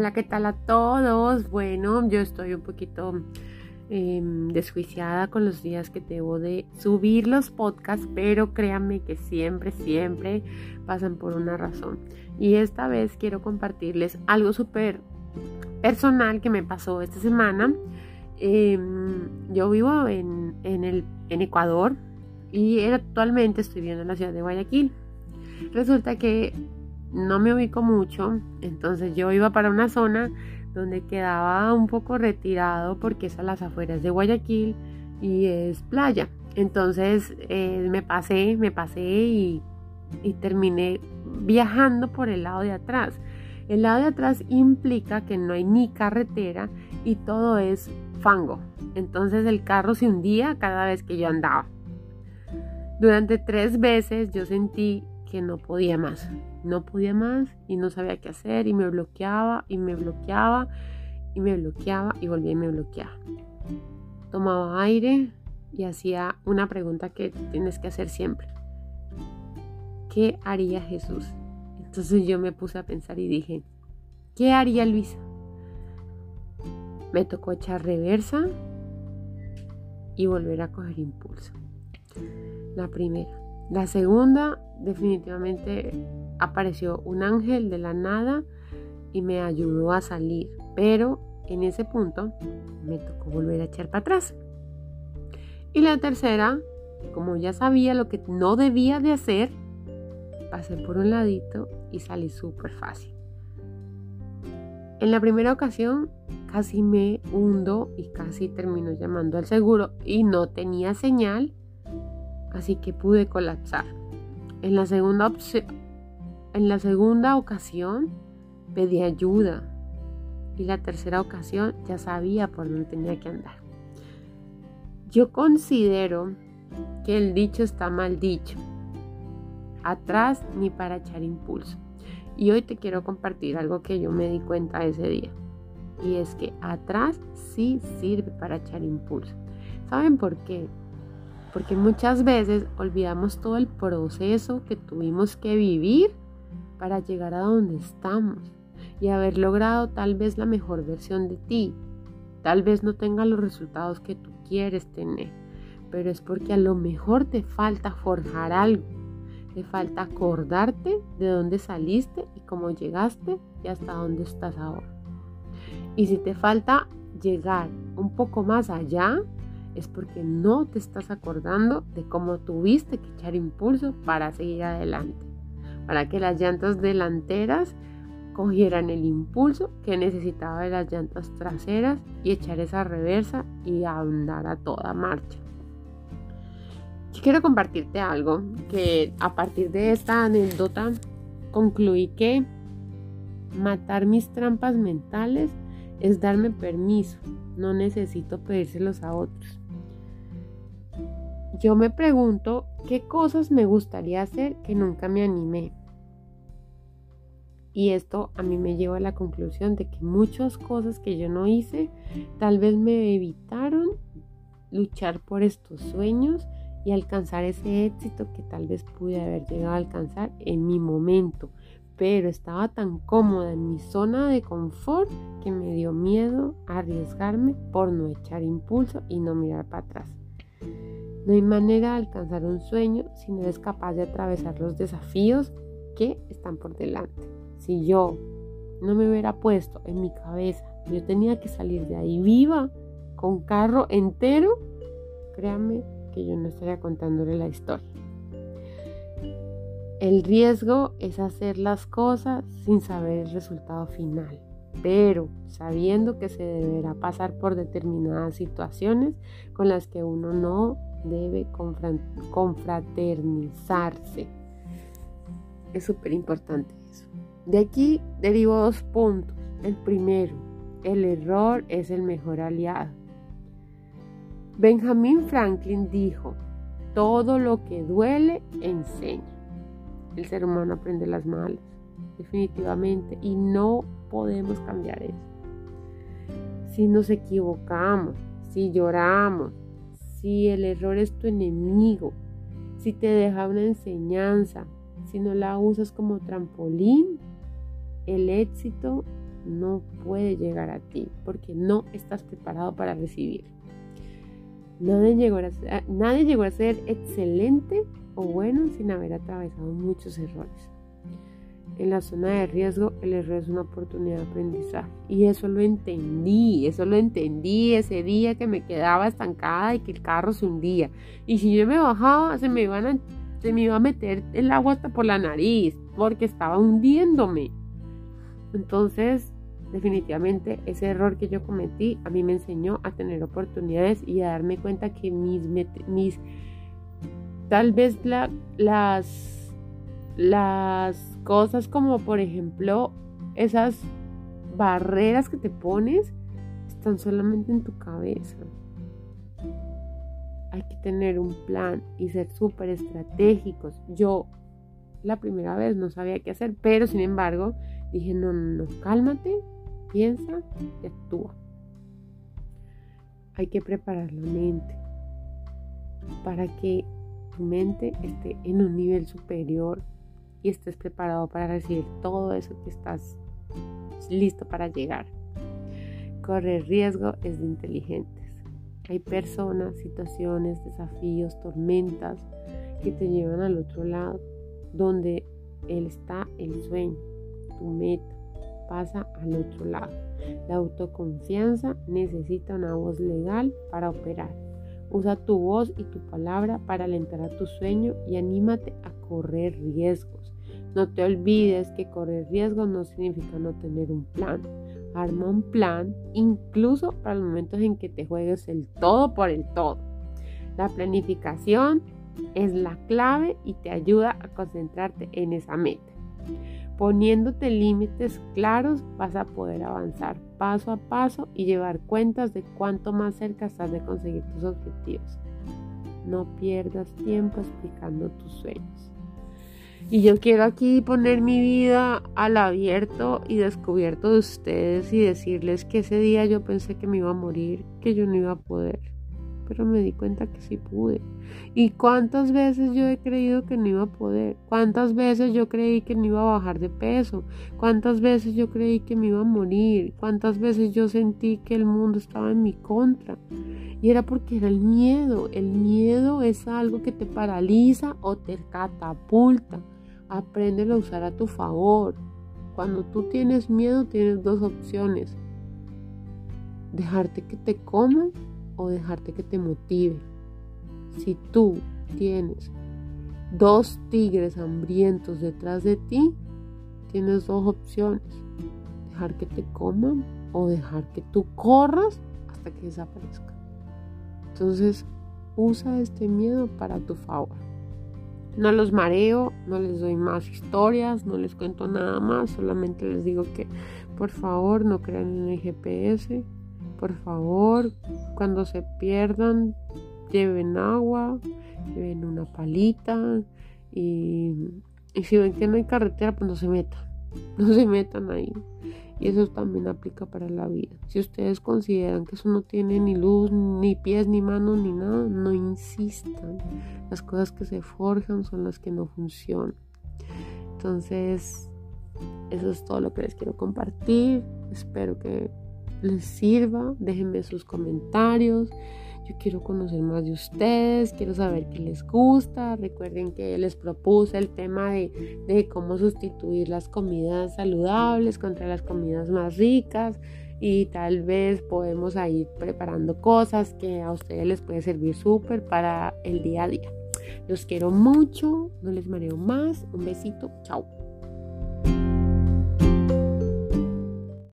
Hola, ¿qué tal a todos? Bueno, yo estoy un poquito em, desjuiciada con los días que debo de subir los podcasts, pero créanme que siempre, siempre pasan por una razón. Y esta vez quiero compartirles algo súper personal que me pasó esta semana. Em, yo vivo en, el, en Ecuador y actualmente estoy viviendo en la ciudad de Guayaquil. Resulta que no me ubico mucho, entonces yo iba para una zona donde quedaba un poco retirado porque es a las afueras de Guayaquil y es playa. Entonces eh, me pasé, me pasé y, y terminé viajando por el lado de atrás. El lado de atrás implica que no hay ni carretera y todo es fango. Entonces el carro se hundía cada vez que yo andaba. Durante tres veces yo sentí que no podía más. No podía más y no sabía qué hacer y me bloqueaba y me bloqueaba y me bloqueaba y volvía y me bloqueaba. Tomaba aire y hacía una pregunta que tienes que hacer siempre. ¿Qué haría Jesús? Entonces yo me puse a pensar y dije, ¿qué haría Luisa? Me tocó echar reversa y volver a coger impulso. La primera. La segunda, definitivamente apareció un ángel de la nada y me ayudó a salir, pero en ese punto me tocó volver a echar para atrás. Y la tercera, como ya sabía lo que no debía de hacer, pasé por un ladito y salí súper fácil. En la primera ocasión casi me hundo y casi termino llamando al seguro y no tenía señal así que pude colapsar. En la segunda, en la segunda ocasión pedí ayuda y la tercera ocasión ya sabía por dónde tenía que andar. Yo considero que el dicho está mal dicho. Atrás ni para echar impulso. Y hoy te quiero compartir algo que yo me di cuenta ese día. Y es que atrás sí sirve para echar impulso. ¿Saben por qué? Porque muchas veces olvidamos todo el proceso que tuvimos que vivir para llegar a donde estamos y haber logrado tal vez la mejor versión de ti. Tal vez no tenga los resultados que tú quieres tener, pero es porque a lo mejor te falta forjar algo, te falta acordarte de dónde saliste y cómo llegaste y hasta dónde estás ahora. Y si te falta llegar un poco más allá, es porque no te estás acordando de cómo tuviste que echar impulso para seguir adelante, para que las llantas delanteras cogieran el impulso que necesitaba de las llantas traseras y echar esa reversa y andar a toda marcha. quiero compartirte algo que a partir de esta anécdota concluí que matar mis trampas mentales es darme permiso, no necesito pedírselos a otros yo me pregunto qué cosas me gustaría hacer que nunca me animé. Y esto a mí me lleva a la conclusión de que muchas cosas que yo no hice tal vez me evitaron luchar por estos sueños y alcanzar ese éxito que tal vez pude haber llegado a alcanzar en mi momento. Pero estaba tan cómoda en mi zona de confort que me dio miedo arriesgarme por no echar impulso y no mirar para atrás. No hay manera de alcanzar un sueño si no eres capaz de atravesar los desafíos que están por delante. Si yo no me hubiera puesto en mi cabeza, yo tenía que salir de ahí viva, con carro entero, créanme que yo no estaría contándole la historia. El riesgo es hacer las cosas sin saber el resultado final, pero sabiendo que se deberá pasar por determinadas situaciones con las que uno no debe confraternizarse. Es súper importante eso. De aquí derivo dos puntos. El primero, el error es el mejor aliado. Benjamin Franklin dijo, todo lo que duele enseña. El ser humano aprende las malas, definitivamente, y no podemos cambiar eso. Si nos equivocamos, si lloramos, si el error es tu enemigo, si te deja una enseñanza, si no la usas como trampolín, el éxito no puede llegar a ti porque no estás preparado para recibir. Nadie llegó a ser, nadie llegó a ser excelente o bueno sin haber atravesado muchos errores. En la zona de riesgo, el error es una oportunidad de aprendizaje. Y eso lo entendí, eso lo entendí ese día que me quedaba estancada y que el carro se hundía. Y si yo me bajaba, se me, iba a meter el agua hasta por la nariz, porque estaba hundiéndome. Entonces, definitivamente ese error que yo cometí a mí me enseñó a tener oportunidades y a darme cuenta que mis, mis tal vez las, las cosas como por ejemplo esas barreras que te pones están solamente en tu cabeza. Hay que tener un plan y ser súper estratégicos. Yo la primera vez no sabía qué hacer, pero sin embargo dije, no, no, no, cálmate, piensa y actúa. Hay que preparar la mente para que tu mente esté en un nivel superior y estés preparado para recibir todo eso que estás listo para llegar. Correr riesgo es de inteligentes. Hay personas, situaciones, desafíos, tormentas que te llevan al otro lado, donde él está el sueño, tu meta, pasa al otro lado. La autoconfianza necesita una voz legal para operar. Usa tu voz y tu palabra para alentar a tu sueño y anímate a correr riesgos. No te olvides que correr riesgos no significa no tener un plan. Arma un plan incluso para los momentos en que te juegues el todo por el todo. La planificación es la clave y te ayuda a concentrarte en esa meta. Poniéndote límites claros vas a poder avanzar paso a paso y llevar cuentas de cuánto más cerca estás de conseguir tus objetivos. No pierdas tiempo explicando tus sueños. Y yo quiero aquí poner mi vida al abierto y descubierto de ustedes y decirles que ese día yo pensé que me iba a morir, que yo no iba a poder pero me di cuenta que sí pude. ¿Y cuántas veces yo he creído que no iba a poder? ¿Cuántas veces yo creí que no iba a bajar de peso? ¿Cuántas veces yo creí que me iba a morir? ¿Cuántas veces yo sentí que el mundo estaba en mi contra? Y era porque era el miedo. El miedo es algo que te paraliza o te catapulta. Apréndelo a usar a tu favor. Cuando tú tienes miedo tienes dos opciones. Dejarte que te coman o dejarte que te motive. Si tú tienes dos tigres hambrientos detrás de ti, tienes dos opciones. Dejar que te coman o dejar que tú corras hasta que desaparezca. Entonces, usa este miedo para tu favor. No los mareo, no les doy más historias, no les cuento nada más, solamente les digo que por favor no crean en el GPS, por favor, cuando se pierdan, lleven agua, lleven una palita y, si ven que no hay carretera, pues no se metan, no se metan ahí. Y eso también aplica para la vida. Si ustedes consideran que eso no tiene ni luz, ni pies, ni manos, ni nada, no insistan. Las cosas que se forjan son las que no funcionan. Entonces, eso es todo lo que les quiero compartir. Espero que les sirva. Déjenme sus comentarios. Yo quiero conocer más de ustedes, quiero saber qué les gusta. Recuerden que les propuse el tema de, de cómo sustituir las comidas saludables contra las comidas más ricas y tal vez podemos ir preparando cosas que a ustedes les puede servir súper para el día a día. Los quiero mucho, no les mareo más. Un besito, chao.